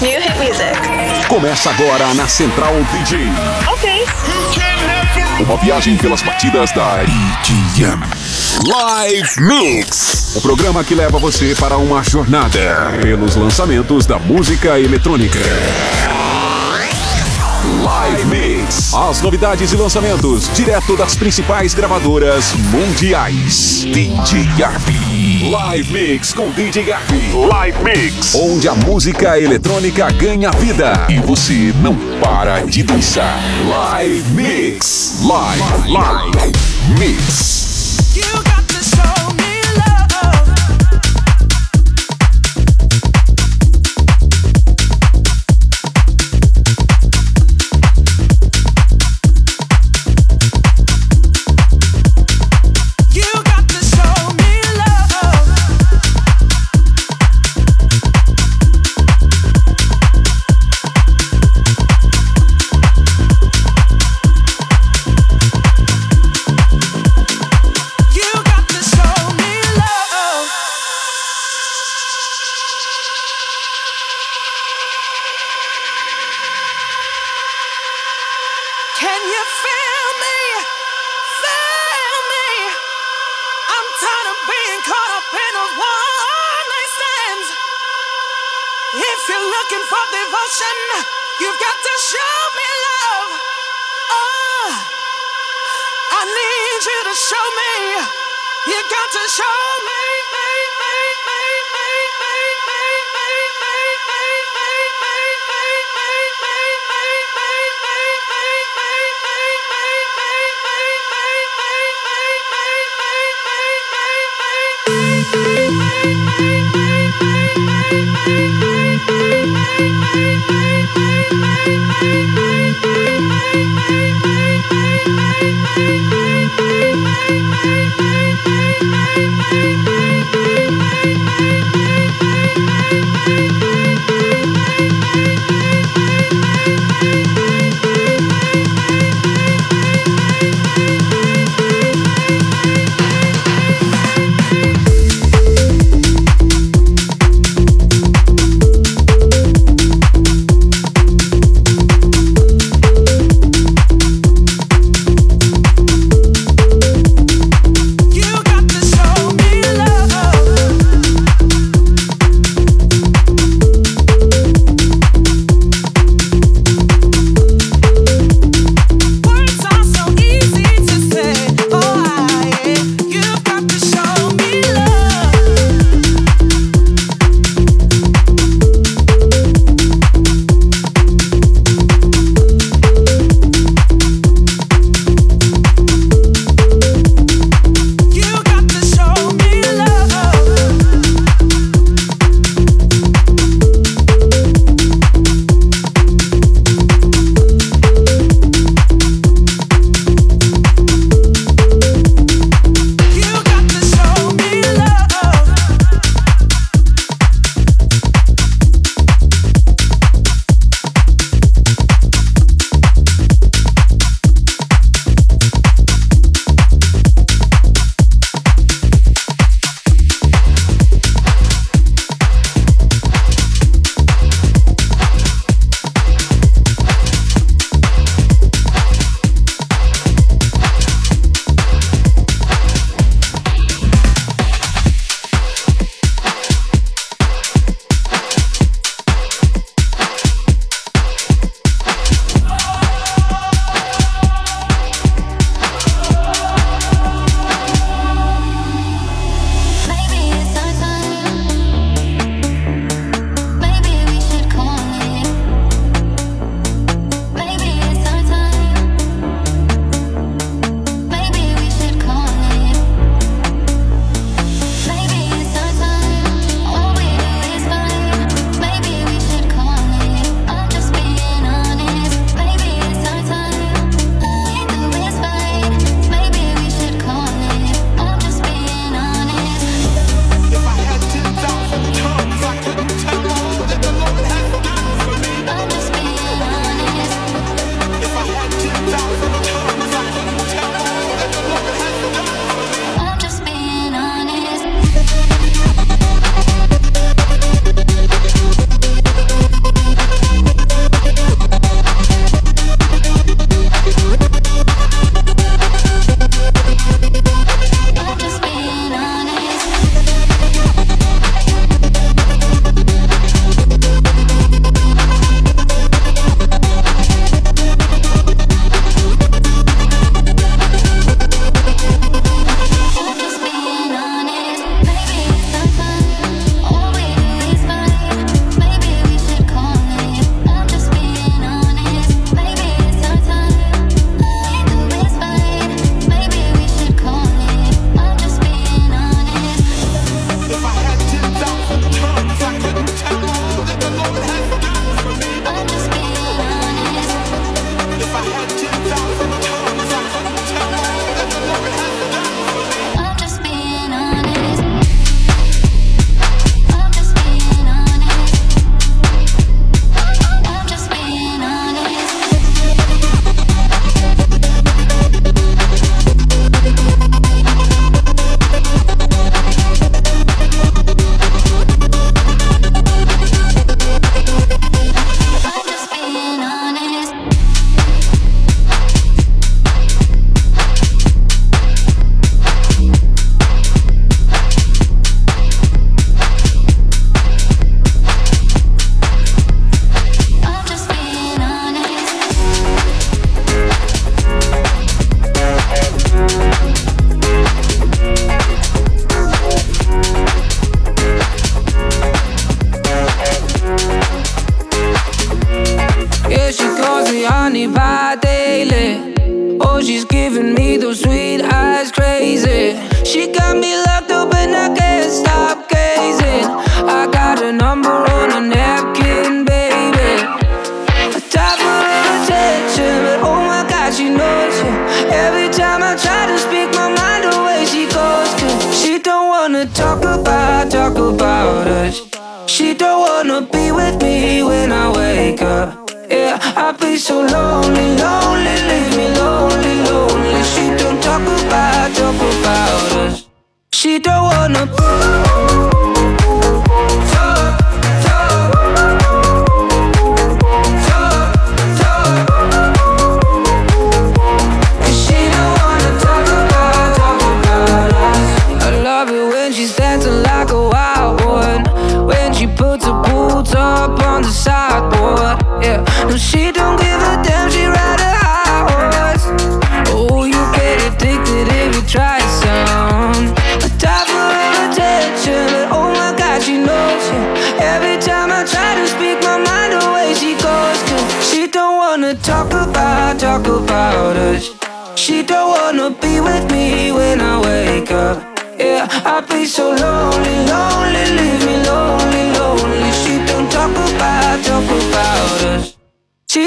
New Hit Music. Começa agora na Central DJ. Ok. Uma viagem pelas batidas da EDM. Live Mix. O programa que leva você para uma jornada pelos lançamentos da música eletrônica. Live Mix. As novidades e lançamentos direto das principais gravadoras mundiais. DJ Garbi. Live Mix com DJ Garbi. Live Mix. Onde a música eletrônica ganha vida e você não para de dançar. Live Mix. Live, live, mix.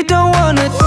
Don't wanna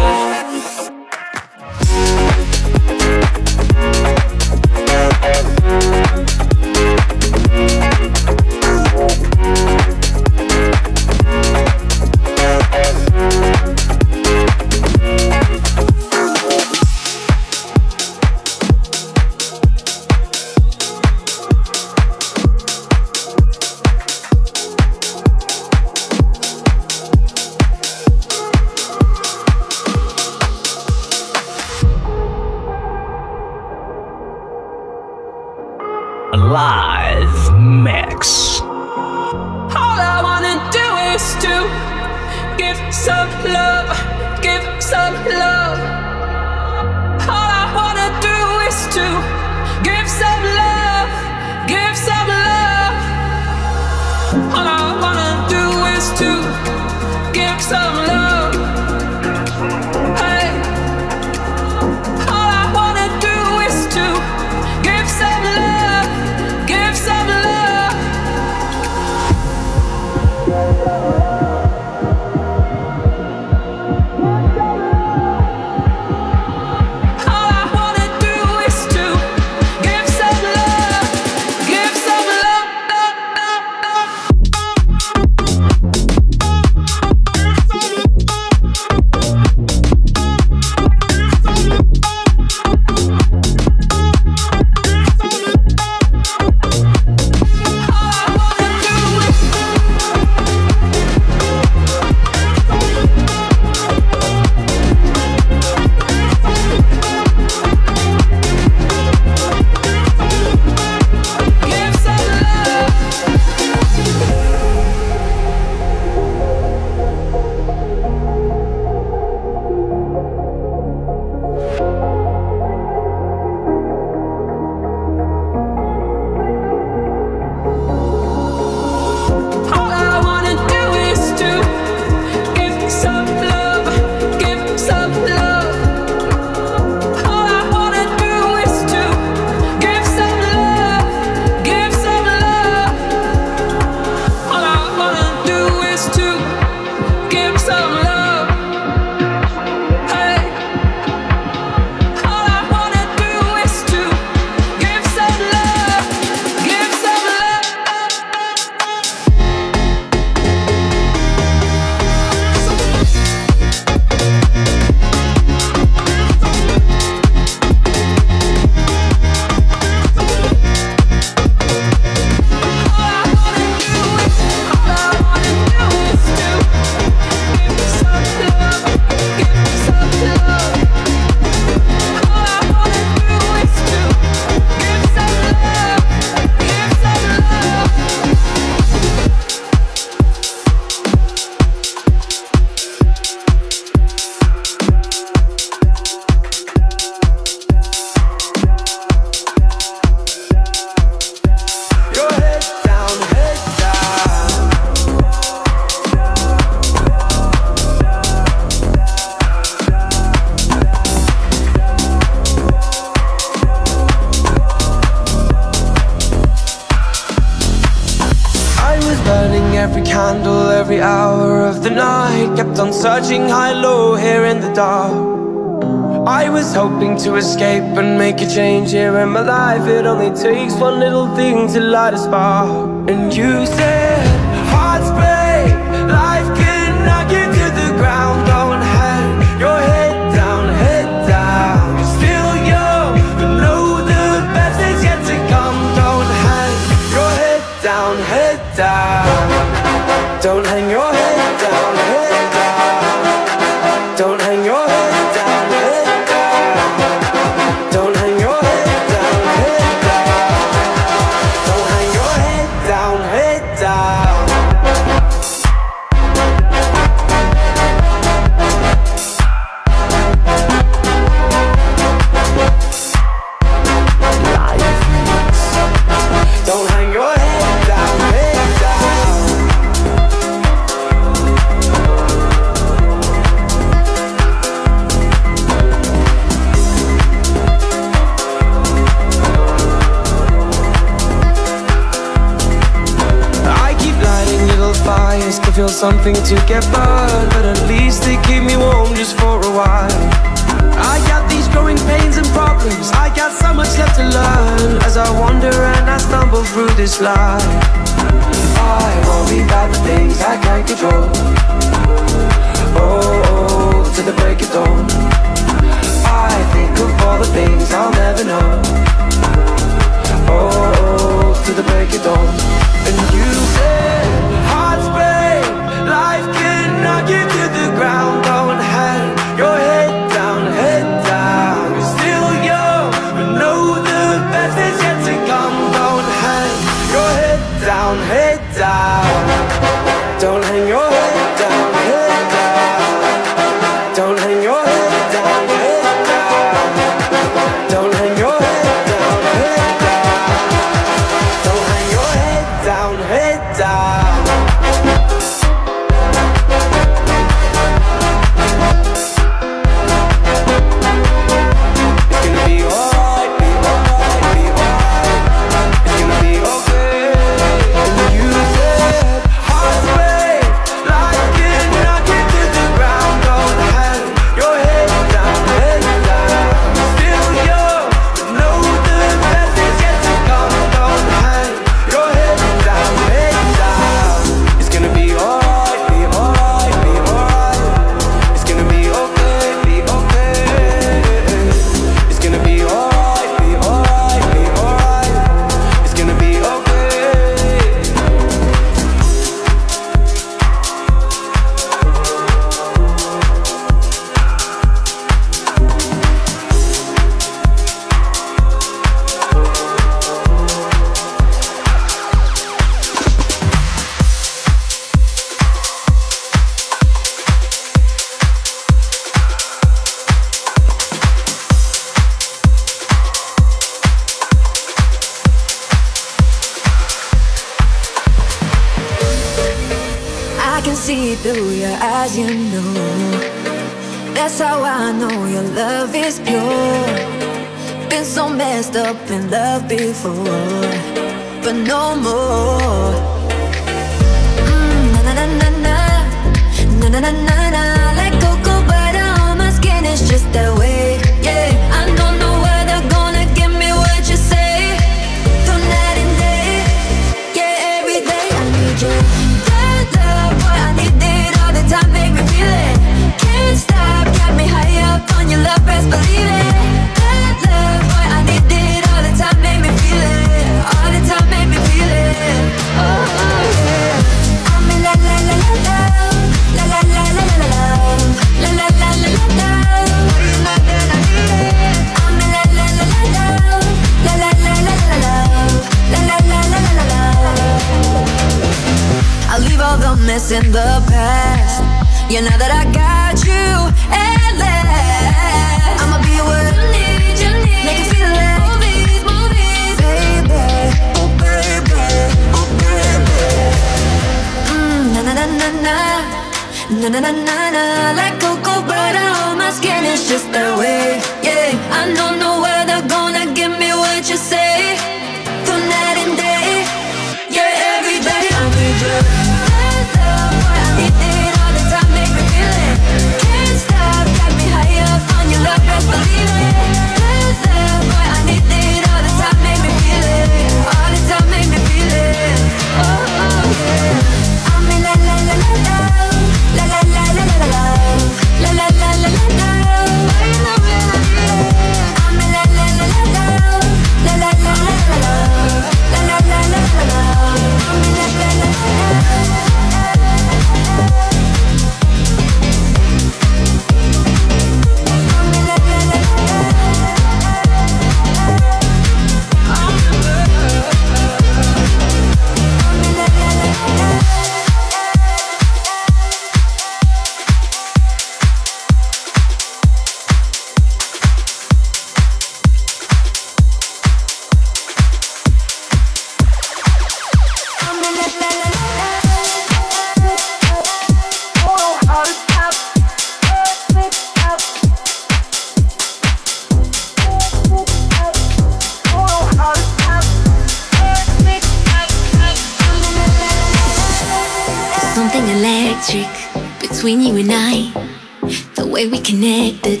way we connected,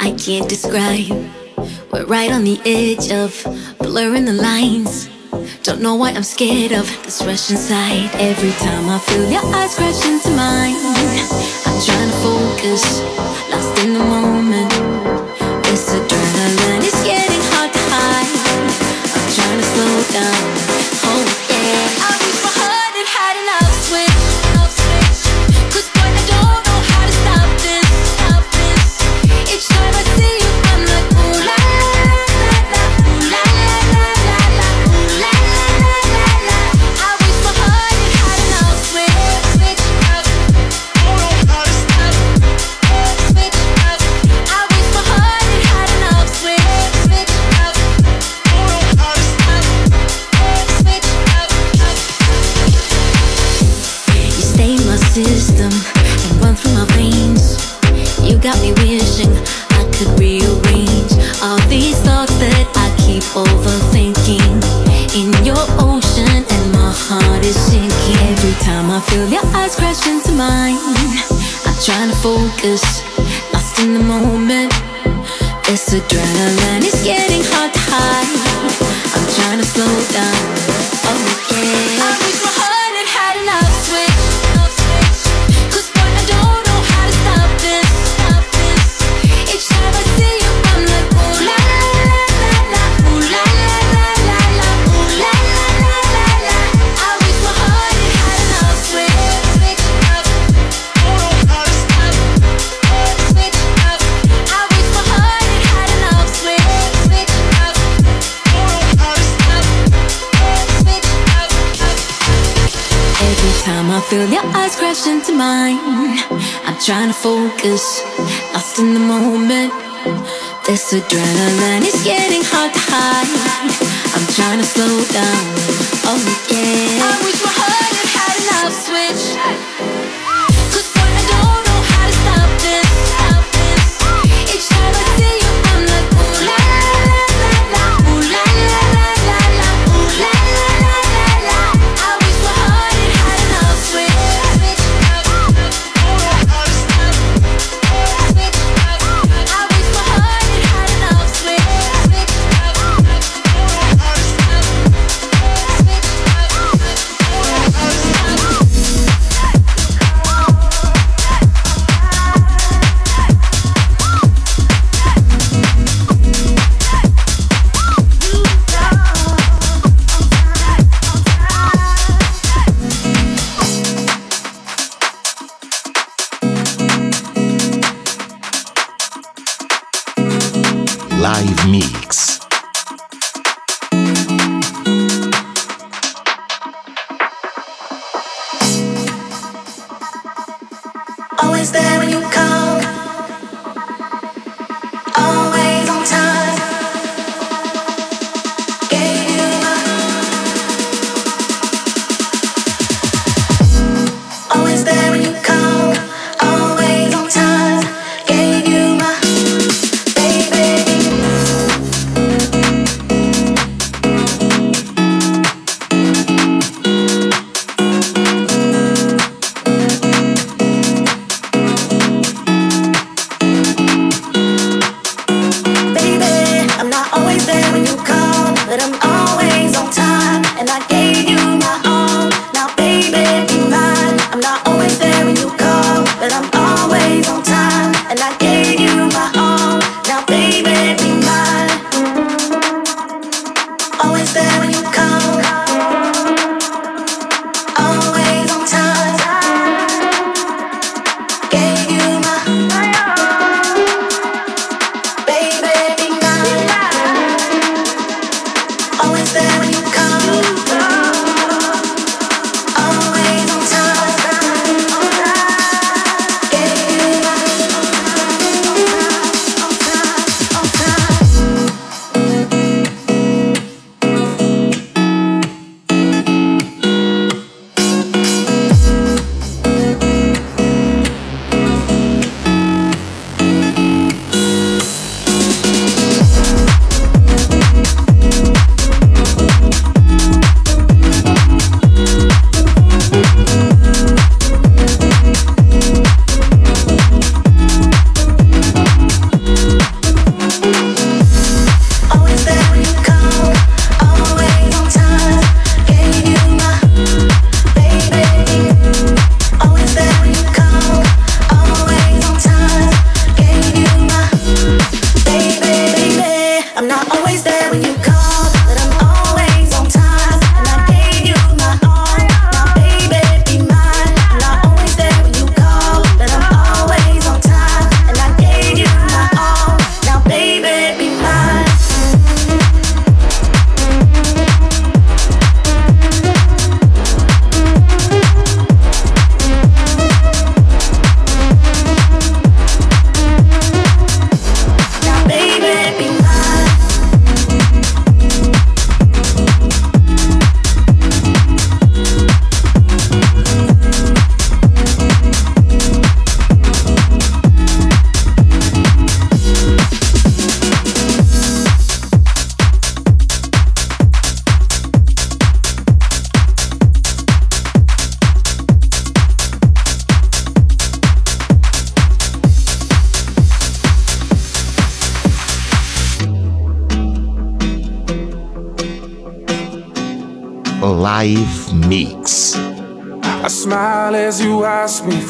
I can't describe. We're right on the edge of blurring the lines. Don't know why I'm scared of this rush inside. Every time I feel your eyes crash into mine, I'm trying to focus, lost in the moment.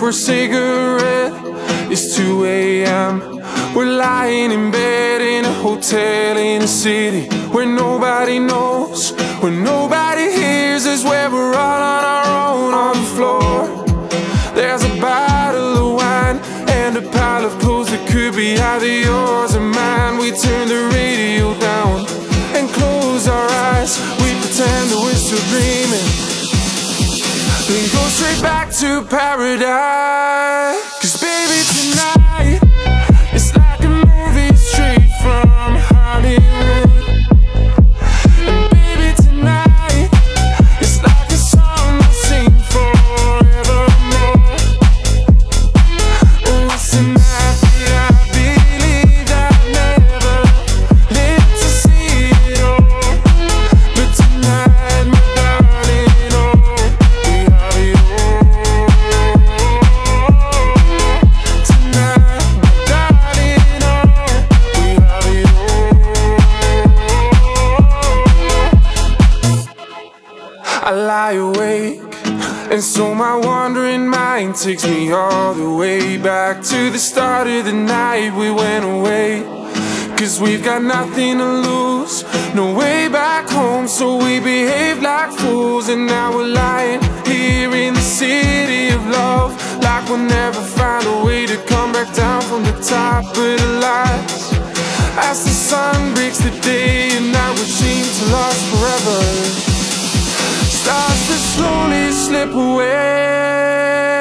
forsaker And so my wandering mind takes me all the way back to the start of the night we went away. Cause we've got nothing to lose, no way back home, so we behave like fools. And now we're lying here in the city of love, like we'll never find a way to come back down from the top of the lights. As the sun breaks the day, and now we seem to last forever starts to slowly slip away.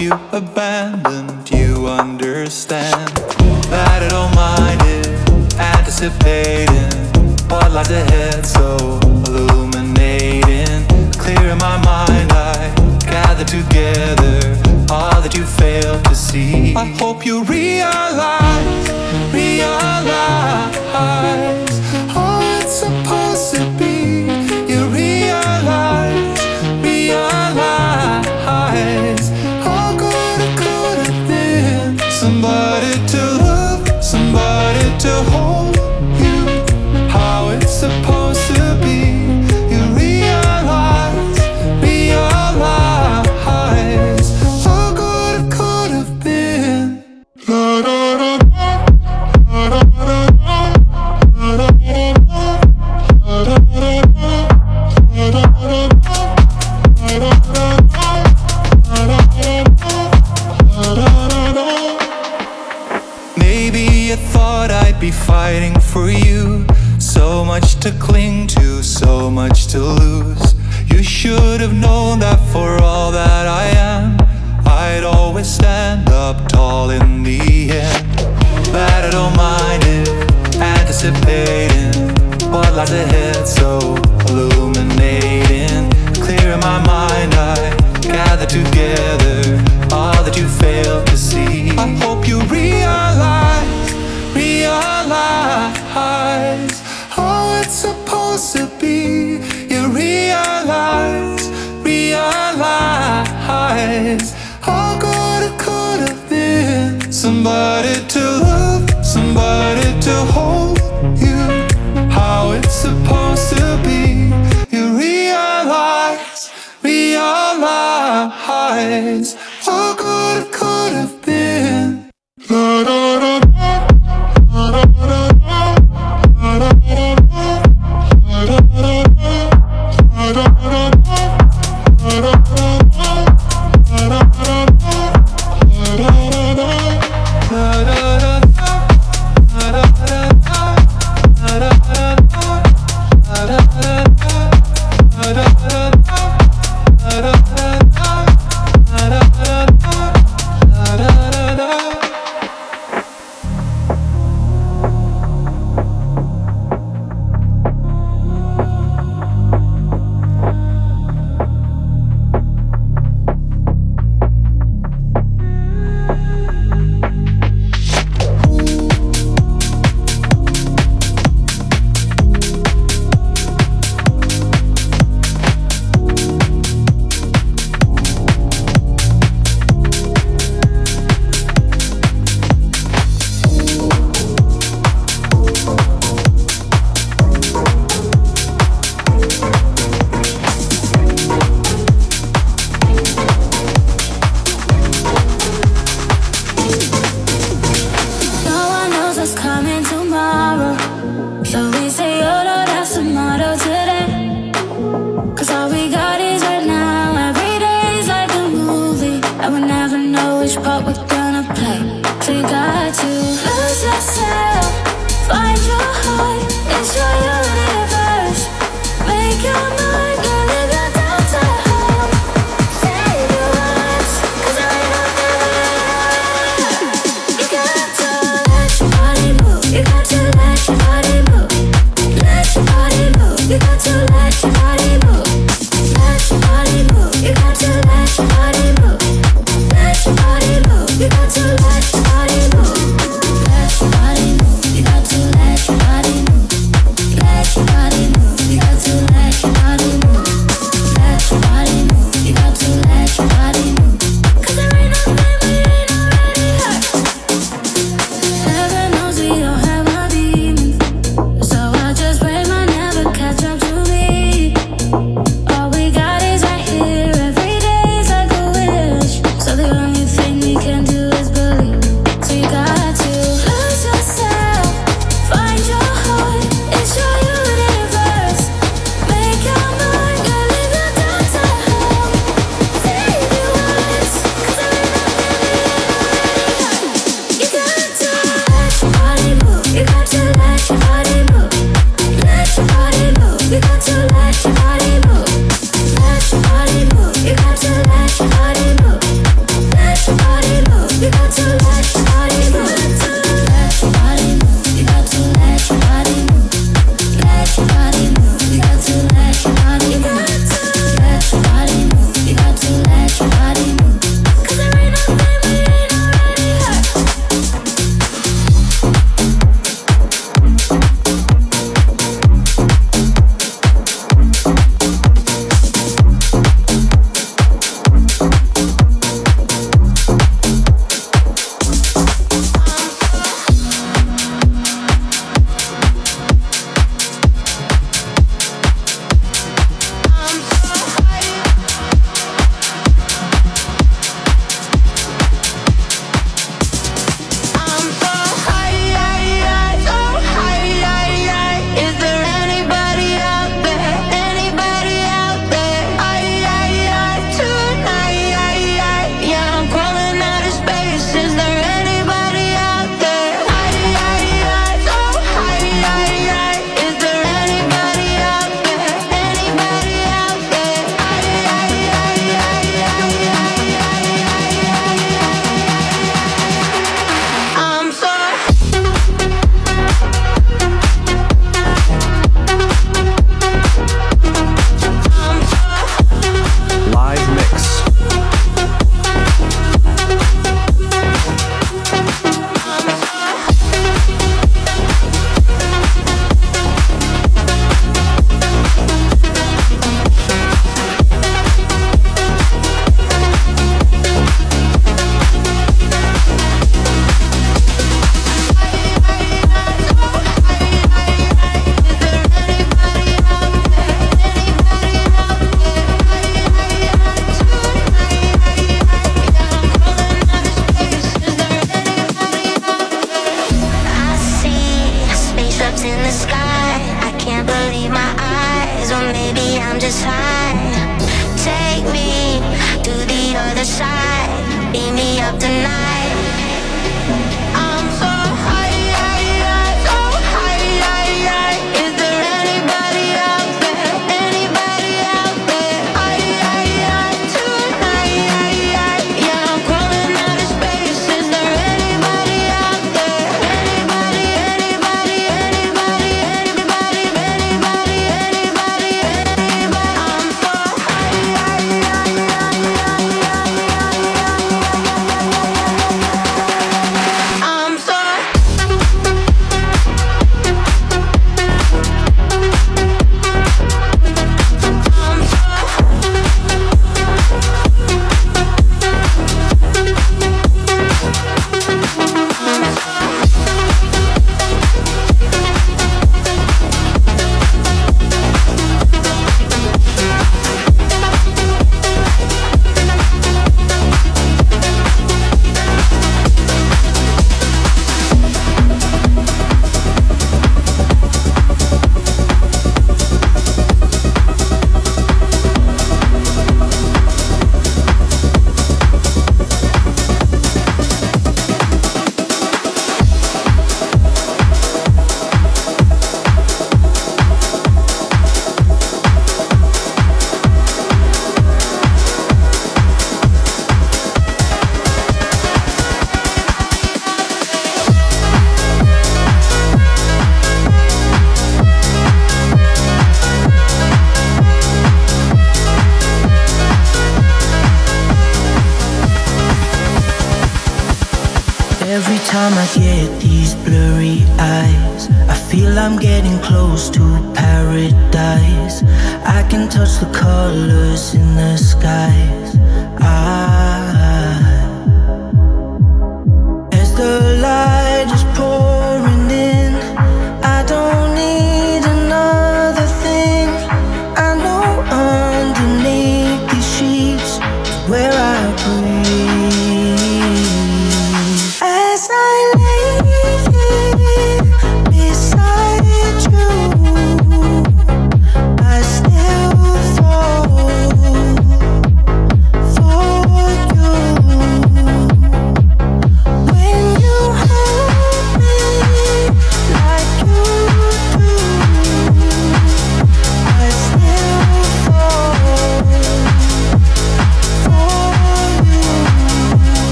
you abandoned, you understand that I don't mind it. anticipating what lies ahead, so illuminating. Clear in my mind, I gather together all that you failed to see. I hope you realize, realize. like the head so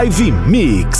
Live Mix.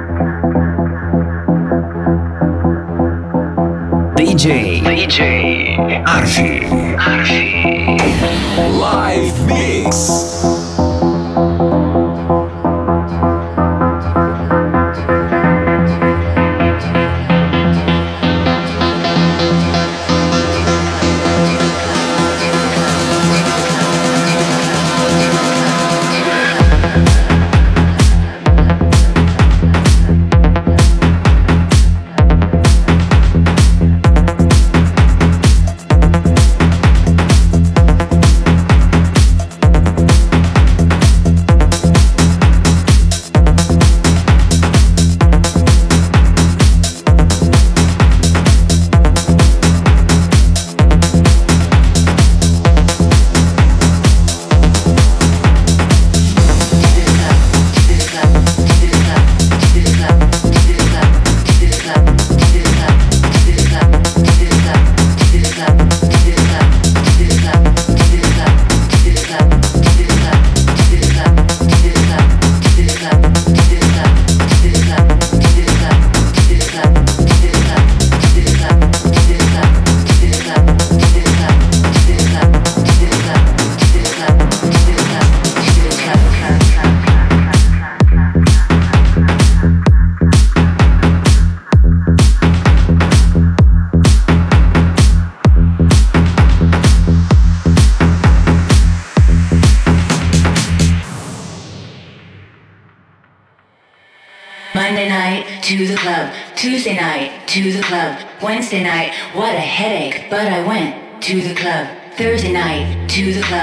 DJ. DJ. Arfi. Live Mix.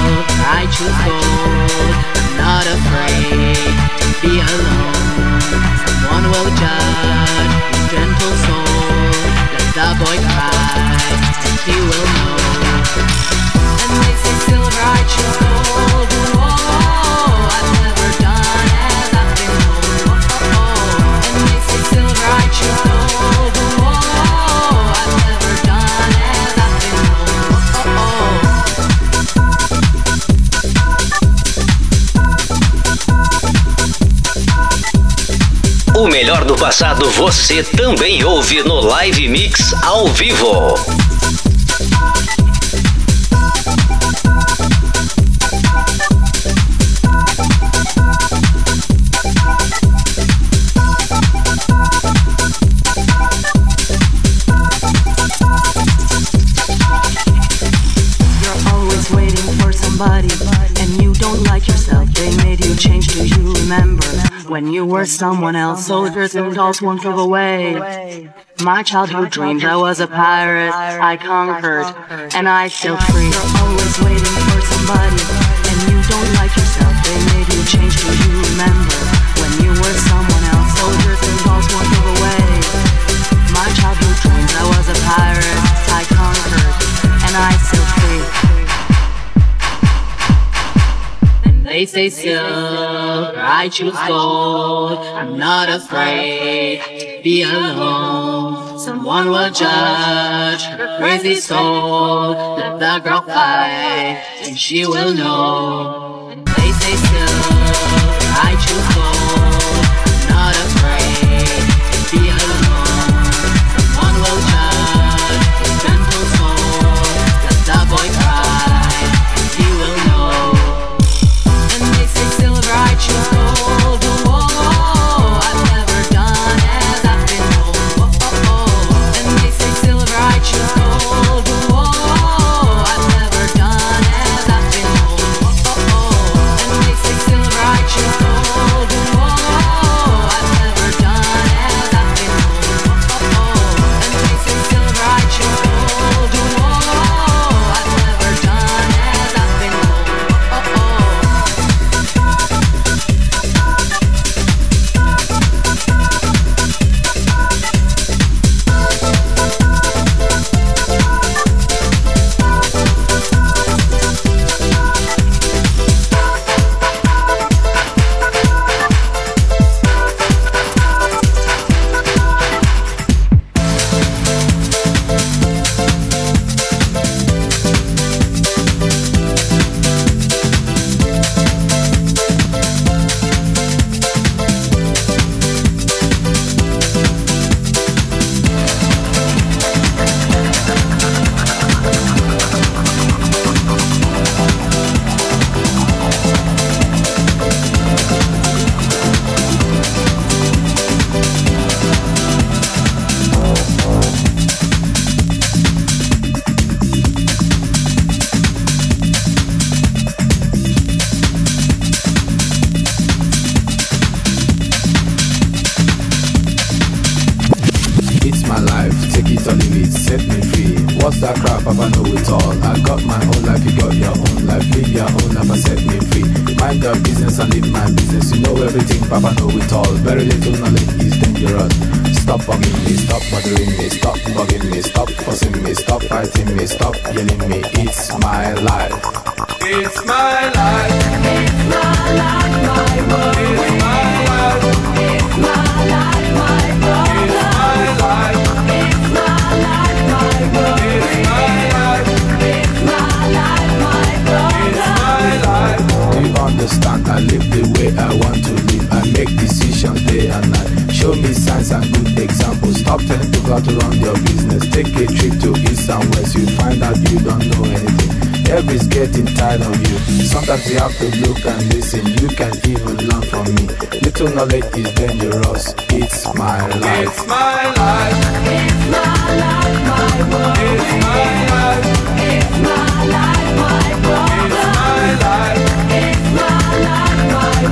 silk, I choose gold not afraid to be alone. Someone will judge his gentle soul. Let the boy cry, and he will know. And they say silver, I choose gold. Whoa, I've never done as I've been told. And they say silver, I choose gold. Passado você também ouve no Live Mix ao vivo. you were someone else. Soldiers and dolls won't give away. My childhood dreams, I was a pirate. I conquered, and I still free. Always waiting for somebody, and you don't like yourself. They made you change. Do you remember when you were someone else? Soldiers and dolls won't give away. My childhood dreams, I was a pirate. I conquered, and I still. Say silver, I choose gold. I'm not afraid to be alone. Someone will judge her crazy soul. Let the girl fight, and she will know. Your own and set me free. Mind your business and live my business. You know everything, Papa know it all. Very little knowledge is dangerous. Stop bugging me, stop bothering me, stop bugging me, stop fussing me, stop fighting me, stop yelling me. It's my life. It's my life. It's my life, my world. Understand? I live the way I want to live. I make decisions day and night. Show me signs and good examples. Stop telling people how to run your business. Take a trip to east and west. You find out you don't know anything. Everybody's getting tired of you. Sometimes you have to look and listen. You can even learn from me. Little knowledge is dangerous. It's my life. It's my life. It's my life, my world. It's my life. It's my life,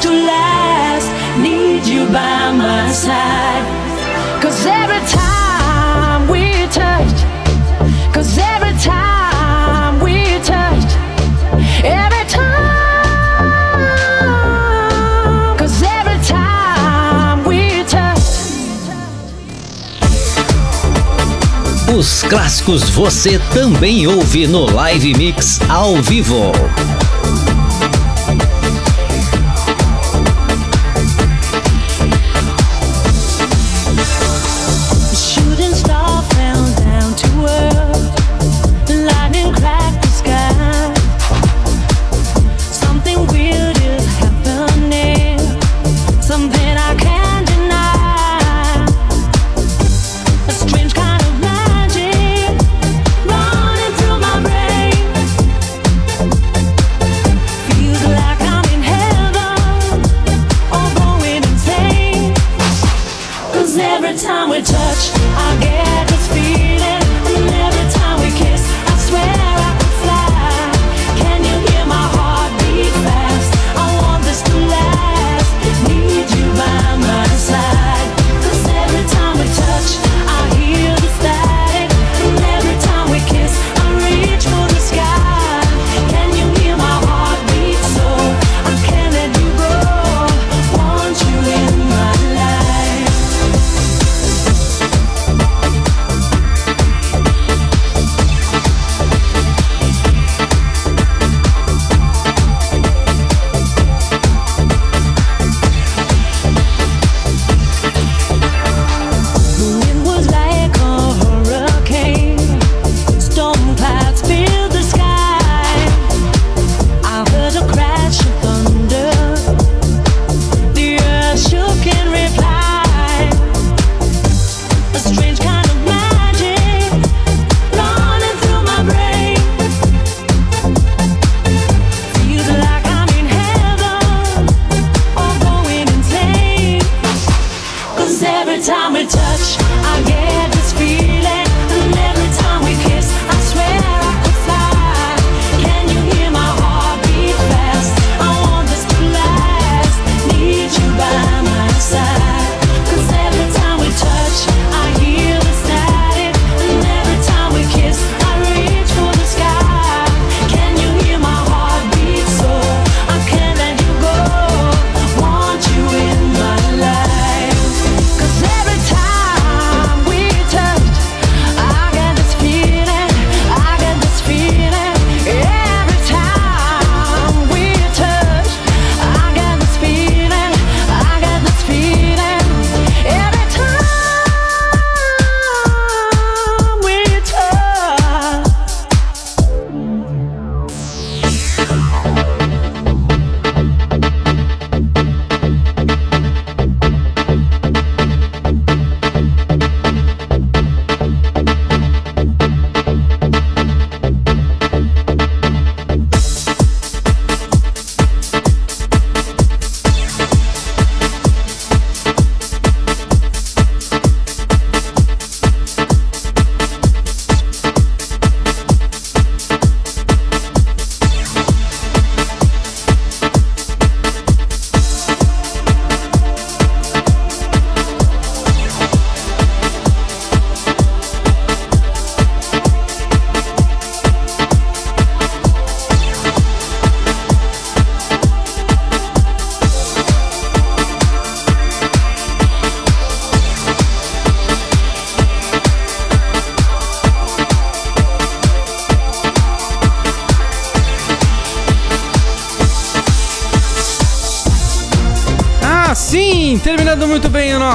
to last. Need you by my side. Cause every time we touch, cause every time we touch, every time, cause every time we touch. Os clássicos você também ouve no Live Mix ao vivo.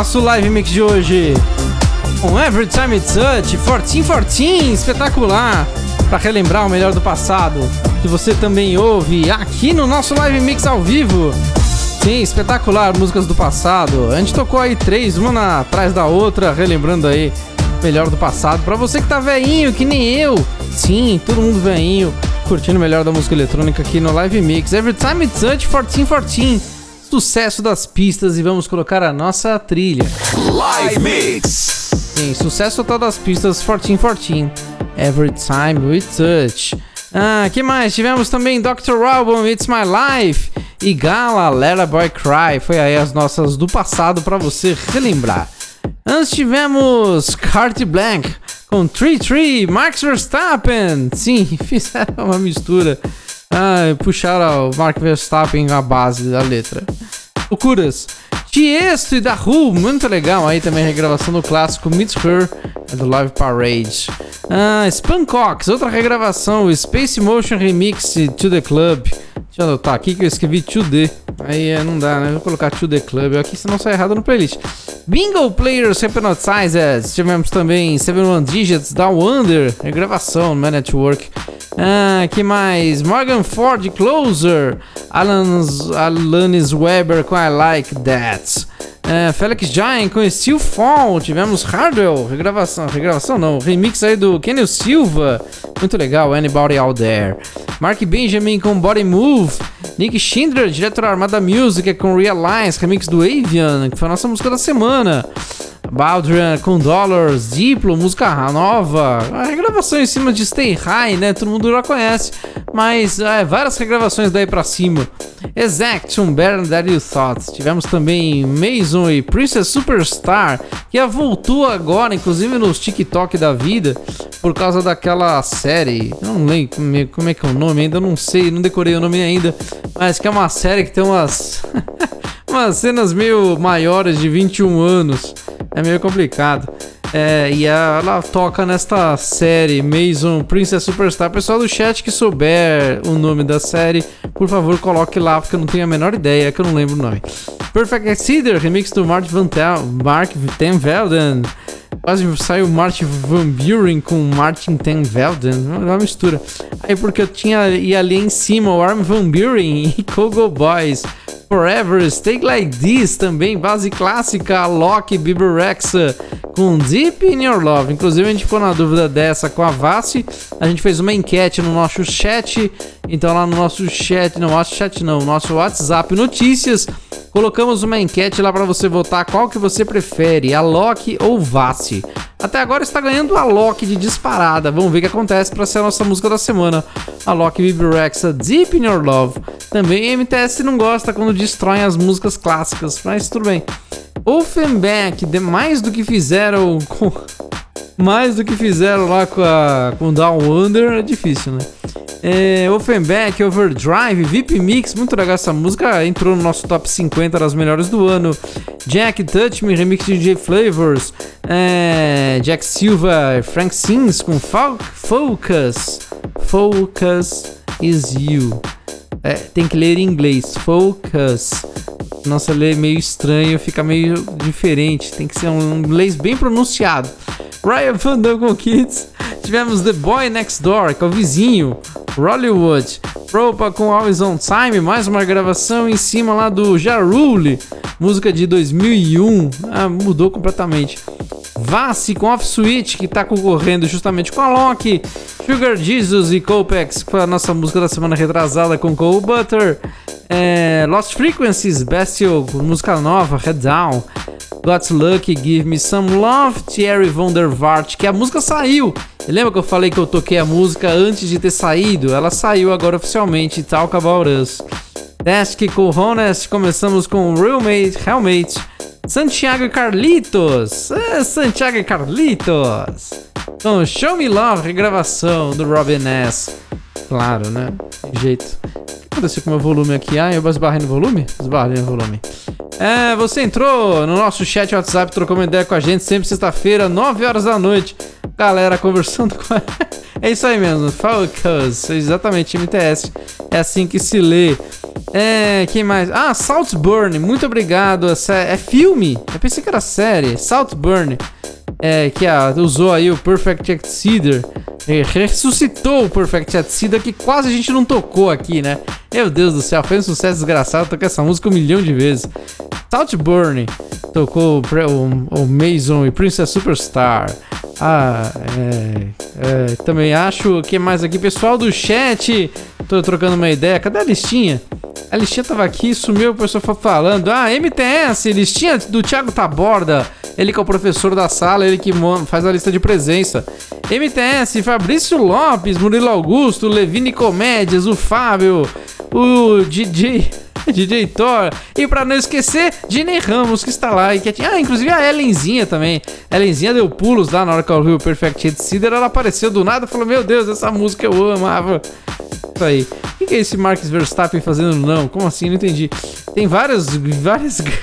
nosso live mix de hoje. Um Every Time It's Up, 1414, espetacular! Para relembrar o melhor do passado, que você também ouve aqui no nosso live mix ao vivo. Sim, espetacular, músicas do passado. A gente tocou aí três, uma na, atrás da outra, relembrando aí melhor do passado. Para você que tá veinho, que nem eu. Sim, todo mundo veinho, curtindo o melhor da música eletrônica aqui no Live Mix. Every Time It's Up, 1414 sucesso das pistas e vamos colocar a nossa trilha. Live Mix. Sim, sucesso total das pistas 1414. Every time we touch. Ah, que mais? Tivemos também Dr. Album, It's My Life e Gala, Let Boy Cry. Foi aí as nossas do passado para você relembrar. Antes tivemos Carte Blank com 3-3, Max Verstappen. Sim, fizeram uma mistura. Ah, puxaram o Mark Verstappen a base da letra. Loucuras. Tiesto e da Who, muito legal. Aí também a regravação do clássico Meet Her é do Live Parade. Ah, Spancox, outra regravação, Space Motion Remix To The Club. Deixa eu anotar aqui que eu escrevi To The. Aí é, não dá, né? Vou colocar To The Club aqui, senão sai errado no playlist. Bingo Players Hypnotized. Tivemos também Seven One Digits da Wonder, regravação no Network. Ah, que mais? Morgan Ford Closer. Alanis Weber com I Like That. É, Felix Giant com Steel Fall. Tivemos Hardwell, regravação, regravação não, remix aí do Kenny Silva. Muito legal, Anybody Out There. Mark Benjamin com Body Move. Nick Schindler, diretor Armada Music com Realize, remix do Avian, que foi a nossa música da semana. Baldrian com Dollars, Diplo, música nova, a regravação em cima de Stay High, né? Todo mundo já conhece, mas é, várias regravações daí pra cima. Exaction, Better Than You Thought. Tivemos também Mason e Princess Superstar, que voltou agora, inclusive nos TikTok da vida, por causa daquela série. Não lembro como é que é o nome, ainda não sei, não decorei o nome ainda, mas que é uma série que tem umas. umas cenas meio maiores de 21 anos. É meio complicado. É, e ela toca nesta série Mason Princess Superstar. Pessoal do chat que souber o nome da série, por favor, coloque lá, porque eu não tenho a menor ideia, que eu não lembro o nome. Perfect Exceeder, remix do Mark Van, Tel, Mark Ten Velden. Quase saiu Martin Van Buren com Martin Ten Velden, uma mistura. Aí porque eu tinha e ali em cima o Arm Van Buren e Kogo Boys. Forever, Stay Like This também, base clássica, Loki, Bieber Rexa com Deep in Your Love. Inclusive a gente ficou na dúvida dessa com a Vassi, a gente fez uma enquete no nosso chat, então lá no nosso chat, não nosso chat não, nosso WhatsApp Notícias, colocamos uma enquete lá para você votar qual que você prefere, a Loki ou Vassi. Até agora está ganhando a Loki de disparada. Vamos ver o que acontece para ser a nossa música da semana. A Loki Bibi Rexa Deep in Your Love. Também MTS não gosta quando destroem as músicas clássicas, mas tudo bem. Offenbach, mais do que fizeram com. Mais do que fizeram lá com, a, com Down Under, é difícil, né? É, Offenbach, Overdrive, VIP Mix, muito legal essa música, entrou no nosso top 50 das melhores do ano. Jack Touch Me, remix de DJ Flavors. É, Jack Silva, Frank Sims com Focus. Focus is you. É, tem que ler em inglês. Focus. Nossa, ler meio estranho, fica meio diferente. Tem que ser um inglês bem pronunciado. Ryan Fandango Kids. Tivemos The Boy Next Door, que é o vizinho. Rollywood. Propa com Always On Time, mais uma gravação em cima lá do Jarule, música de 2001. Ah, mudou completamente. Vassi com Off Switch, que está concorrendo justamente com a Loki. Sugar Jesus e Copex, foi a nossa música da semana retrasada com Cole Butter. É, Lost Frequencies, Bestial, música nova, Head Down. God's Lucky, Give Me Some Love, Thierry Von der Vart, que a música saiu. Lembra que eu falei que eu toquei a música antes de ter saído? Ela saiu agora oficialmente, Talk About Us. Desk com Honest, começamos com Realmate, Hellmate, Santiago e Carlitos. É, Santiago e Carlitos. Então, Show Me Love, regravação do Robin S. Claro, né? Jeito. O que aconteceu com o meu volume aqui? Ah, eu esbarrei no volume? Esbarrei no volume. É, você entrou no nosso chat WhatsApp, trocou uma ideia com a gente, sempre sexta-feira, 9 horas da noite. Galera conversando com. é isso aí mesmo, Focus, exatamente, MTS. É assim que se lê. É, quem mais? Ah, Saltburn, muito obrigado. É filme? Eu pensei que era série. Saltburn, é, que ah, usou aí o Perfect Exceeder. Ressuscitou o Perfect Exceeder que quase a gente não tocou aqui, né? Meu Deus do céu, foi um sucesso desgraçado. Toquei essa música um milhão de vezes. Saltburn tocou o, o Mason e Princess Superstar. Ah, é, é, também acho que mais aqui, pessoal do chat. Tô trocando uma ideia. Cadê a listinha? A listinha tava aqui, sumiu, o pessoal foi falando. Ah, MTS, listinha do Thiago Taborda. Ele que é o professor da sala, ele que faz a lista de presença. MTS, Fabrício Lopes, Murilo Augusto, Levine Comédias, o Fábio, o DJ. DJ Thor. E pra não esquecer, Dinei Ramos, que está lá. E que, ah, inclusive a Ellenzinha também. Ellenzinha deu pulos lá na hora que ela ouviu o Perfect Hit Cider. Ela apareceu do nada e falou: Meu Deus, essa música eu amava. Isso aí. O que é esse Marcus Verstappen fazendo não? Como assim? Não entendi. Tem várias. várias...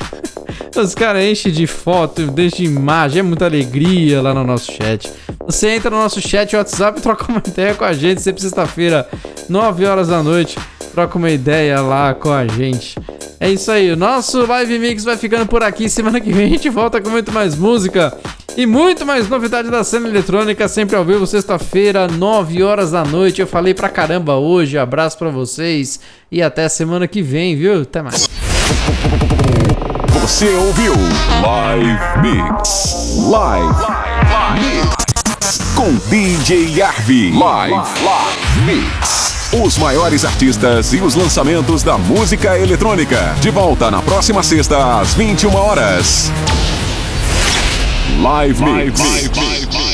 Os caras enchem de foto, deixam de imagem, é muita alegria lá no nosso chat. Você entra no nosso chat WhatsApp troca uma ideia com a gente, sempre sexta-feira, 9 horas da noite. Troca uma ideia lá com a gente. É isso aí, o nosso Live Mix vai ficando por aqui. Semana que vem a gente volta com muito mais música e muito mais novidade da cena eletrônica, sempre ao vivo, sexta-feira, 9 horas da noite. Eu falei pra caramba hoje, abraço pra vocês e até semana que vem, viu? Até mais. Você ouviu Live Mix. Live Mix. Com DJ Arvi. Live Mix. Os maiores artistas e os lançamentos da música eletrônica. De volta na próxima sexta, às 21 horas. Live Mix.